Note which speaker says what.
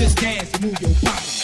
Speaker 1: Just dance and move your body.